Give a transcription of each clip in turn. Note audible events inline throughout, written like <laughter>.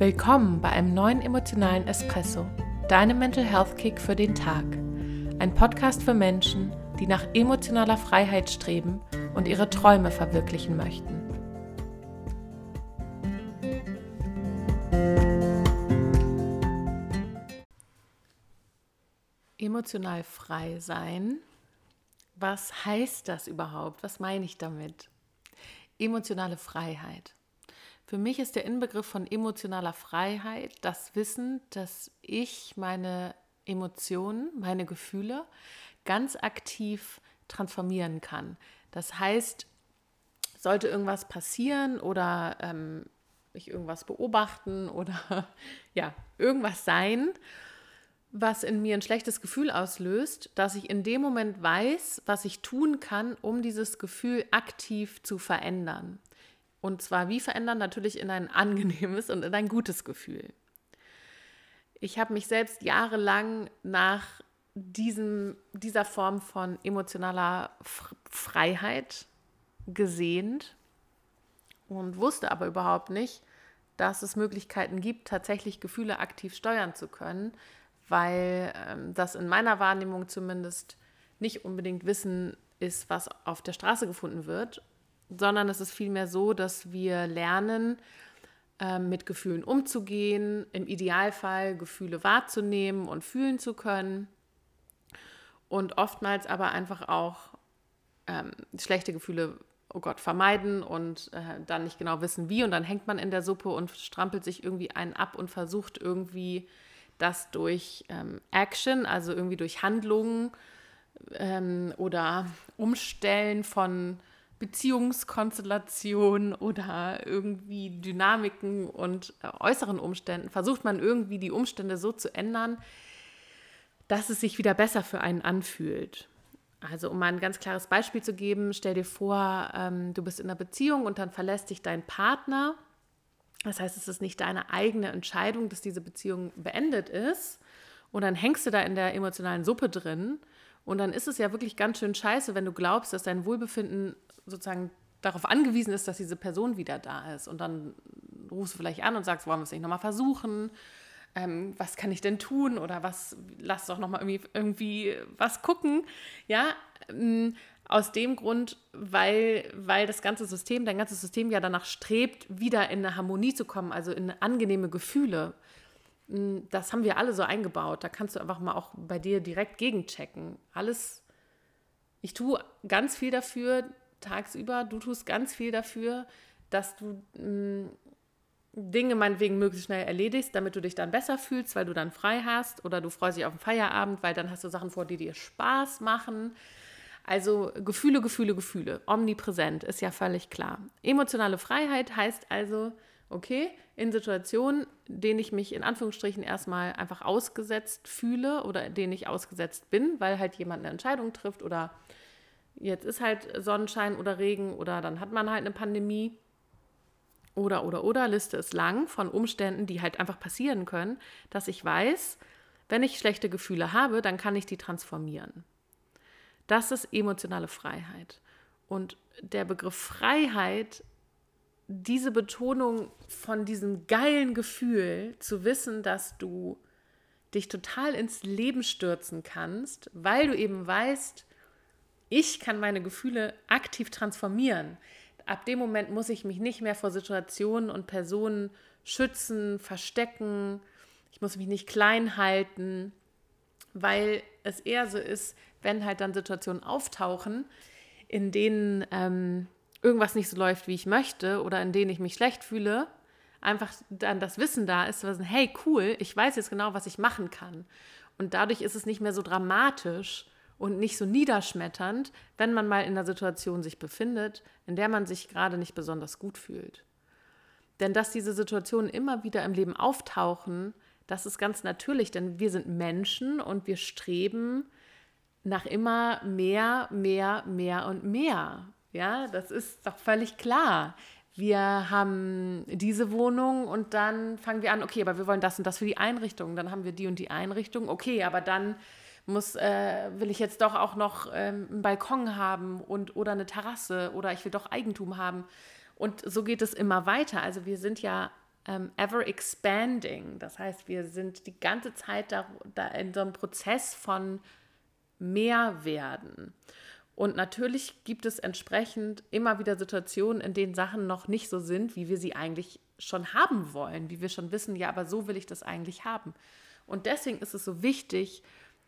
Willkommen bei einem neuen emotionalen Espresso, deinem Mental Health Kick für den Tag. Ein Podcast für Menschen, die nach emotionaler Freiheit streben und ihre Träume verwirklichen möchten. Emotional frei sein. Was heißt das überhaupt? Was meine ich damit? Emotionale Freiheit. Für mich ist der Inbegriff von emotionaler Freiheit das Wissen, dass ich meine Emotionen, meine Gefühle ganz aktiv transformieren kann. Das heißt, sollte irgendwas passieren oder ähm, ich irgendwas beobachten <laughs> oder ja, irgendwas sein, was in mir ein schlechtes Gefühl auslöst, dass ich in dem Moment weiß, was ich tun kann, um dieses Gefühl aktiv zu verändern. Und zwar wie verändern? Natürlich in ein angenehmes und in ein gutes Gefühl. Ich habe mich selbst jahrelang nach diesem, dieser Form von emotionaler Freiheit gesehnt und wusste aber überhaupt nicht, dass es Möglichkeiten gibt, tatsächlich Gefühle aktiv steuern zu können, weil ähm, das in meiner Wahrnehmung zumindest nicht unbedingt Wissen ist, was auf der Straße gefunden wird sondern es ist vielmehr so, dass wir lernen, ähm, mit Gefühlen umzugehen, im Idealfall Gefühle wahrzunehmen und fühlen zu können und oftmals aber einfach auch ähm, schlechte Gefühle, oh Gott, vermeiden und äh, dann nicht genau wissen, wie. Und dann hängt man in der Suppe und strampelt sich irgendwie einen ab und versucht irgendwie das durch ähm, Action, also irgendwie durch Handlungen ähm, oder Umstellen von Beziehungskonstellationen oder irgendwie Dynamiken und äh, äußeren Umständen versucht man irgendwie die Umstände so zu ändern, dass es sich wieder besser für einen anfühlt. Also um mal ein ganz klares Beispiel zu geben, stell dir vor, ähm, du bist in einer Beziehung und dann verlässt dich dein Partner. Das heißt, es ist nicht deine eigene Entscheidung, dass diese Beziehung beendet ist. Und dann hängst du da in der emotionalen Suppe drin. Und dann ist es ja wirklich ganz schön scheiße, wenn du glaubst, dass dein Wohlbefinden sozusagen darauf angewiesen ist, dass diese Person wieder da ist. Und dann rufst du vielleicht an und sagst, wollen wir es nicht nochmal versuchen? Ähm, was kann ich denn tun? Oder was, lass doch nochmal irgendwie, irgendwie was gucken. Ja, ähm, aus dem Grund, weil, weil das ganze System, dein ganzes System ja danach strebt, wieder in eine Harmonie zu kommen, also in angenehme Gefühle. Ähm, das haben wir alle so eingebaut. Da kannst du einfach mal auch bei dir direkt gegenchecken. Alles, ich tue ganz viel dafür, tagsüber. Du tust ganz viel dafür, dass du mh, mm, Dinge meinetwegen möglichst schnell erledigst, damit du dich dann besser fühlst, weil du dann frei hast. Oder du freust dich auf den Feierabend, weil dann hast du Sachen vor, die dir Spaß machen. Also Gefühle, Gefühle, Gefühle. Omnipräsent ist ja völlig klar. Emotionale Freiheit heißt also, okay, in Situationen, denen ich mich in Anführungsstrichen erstmal einfach ausgesetzt fühle oder denen ich ausgesetzt bin, weil halt jemand eine Entscheidung trifft oder jetzt ist halt Sonnenschein oder Regen oder dann hat man halt eine Pandemie. Oder, oder, oder, Liste ist lang von Umständen, die halt einfach passieren können, dass ich weiß, wenn ich schlechte Gefühle habe, dann kann ich die transformieren. Das ist emotionale Freiheit. Und der Begriff Freiheit, diese Betonung von diesem geilen Gefühl, zu wissen, dass du dich total ins Leben stürzen kannst, weil du eben weißt, ich kann meine Gefühle aktiv transformieren. Ab dem Moment muss ich mich nicht mehr vor Situationen und Personen schützen, verstecken. Ich muss mich nicht klein halten, weil es eher so ist, wenn halt dann Situationen auftauchen, in denen ähm, irgendwas nicht so läuft, wie ich möchte oder in denen ich mich schlecht fühle, einfach dann das Wissen da ist, was, hey, cool, ich weiß jetzt genau, was ich machen kann. Und dadurch ist es nicht mehr so dramatisch und nicht so niederschmetternd, wenn man mal in einer Situation sich befindet, in der man sich gerade nicht besonders gut fühlt. Denn dass diese Situationen immer wieder im Leben auftauchen, das ist ganz natürlich, denn wir sind Menschen und wir streben nach immer mehr, mehr, mehr und mehr. Ja, das ist doch völlig klar. Wir haben diese Wohnung und dann fangen wir an, okay, aber wir wollen das und das für die Einrichtung. Dann haben wir die und die Einrichtung. Okay, aber dann muss, äh, will ich jetzt doch auch noch ähm, einen Balkon haben und oder eine Terrasse oder ich will doch Eigentum haben. Und so geht es immer weiter. Also wir sind ja ähm, ever expanding. Das heißt, wir sind die ganze Zeit da, da in so einem Prozess von mehr werden. Und natürlich gibt es entsprechend immer wieder Situationen, in denen Sachen noch nicht so sind, wie wir sie eigentlich schon haben wollen, wie wir schon wissen, ja, aber so will ich das eigentlich haben. Und deswegen ist es so wichtig,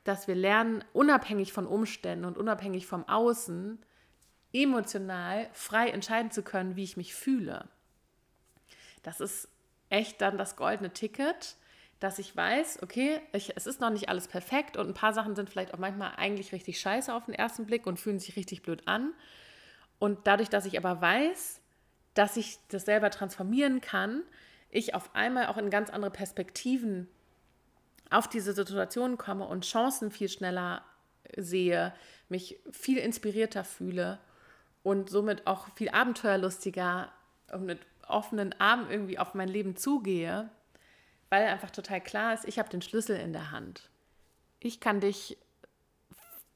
dass wir lernen, unabhängig von Umständen und unabhängig vom Außen, emotional frei entscheiden zu können, wie ich mich fühle. Das ist echt dann das goldene Ticket, dass ich weiß, okay, ich, es ist noch nicht alles perfekt und ein paar Sachen sind vielleicht auch manchmal eigentlich richtig scheiße auf den ersten Blick und fühlen sich richtig blöd an. Und dadurch, dass ich aber weiß, dass ich das selber transformieren kann, ich auf einmal auch in ganz andere Perspektiven auf diese Situation komme und Chancen viel schneller sehe, mich viel inspirierter fühle und somit auch viel abenteuerlustiger und mit offenen Armen irgendwie auf mein Leben zugehe, weil einfach total klar ist, ich habe den Schlüssel in der Hand. Ich kann dich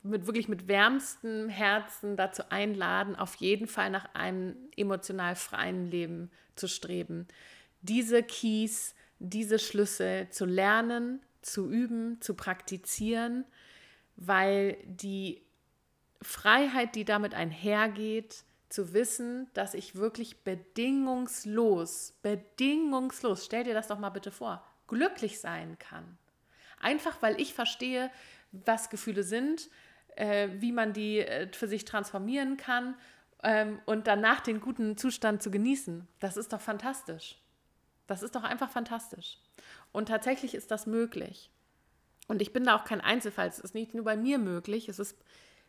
mit wirklich mit wärmstem Herzen dazu einladen, auf jeden Fall nach einem emotional freien Leben zu streben. Diese Keys, diese Schlüssel zu lernen, zu üben, zu praktizieren, weil die Freiheit, die damit einhergeht, zu wissen, dass ich wirklich bedingungslos, bedingungslos, stell dir das doch mal bitte vor, glücklich sein kann. Einfach weil ich verstehe, was Gefühle sind, äh, wie man die äh, für sich transformieren kann ähm, und danach den guten Zustand zu genießen. Das ist doch fantastisch. Das ist doch einfach fantastisch. Und tatsächlich ist das möglich. Und ich bin da auch kein Einzelfall. Es ist nicht nur bei mir möglich, es ist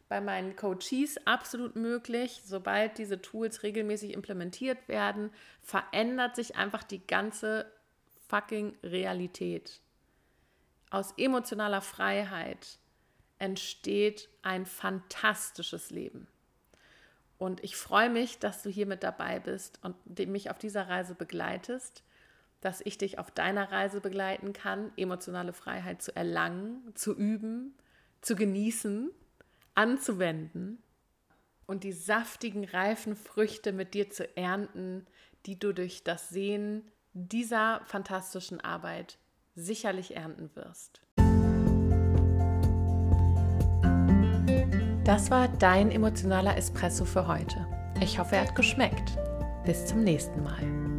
bei meinen Coaches absolut möglich. Sobald diese Tools regelmäßig implementiert werden, verändert sich einfach die ganze fucking Realität. Aus emotionaler Freiheit entsteht ein fantastisches Leben. Und ich freue mich, dass du hier mit dabei bist und mich auf dieser Reise begleitest, dass ich dich auf deiner Reise begleiten kann, emotionale Freiheit zu erlangen, zu üben, zu genießen anzuwenden und die saftigen, reifen Früchte mit dir zu ernten, die du durch das Sehen dieser fantastischen Arbeit sicherlich ernten wirst. Das war dein emotionaler Espresso für heute. Ich hoffe, er hat geschmeckt. Bis zum nächsten Mal.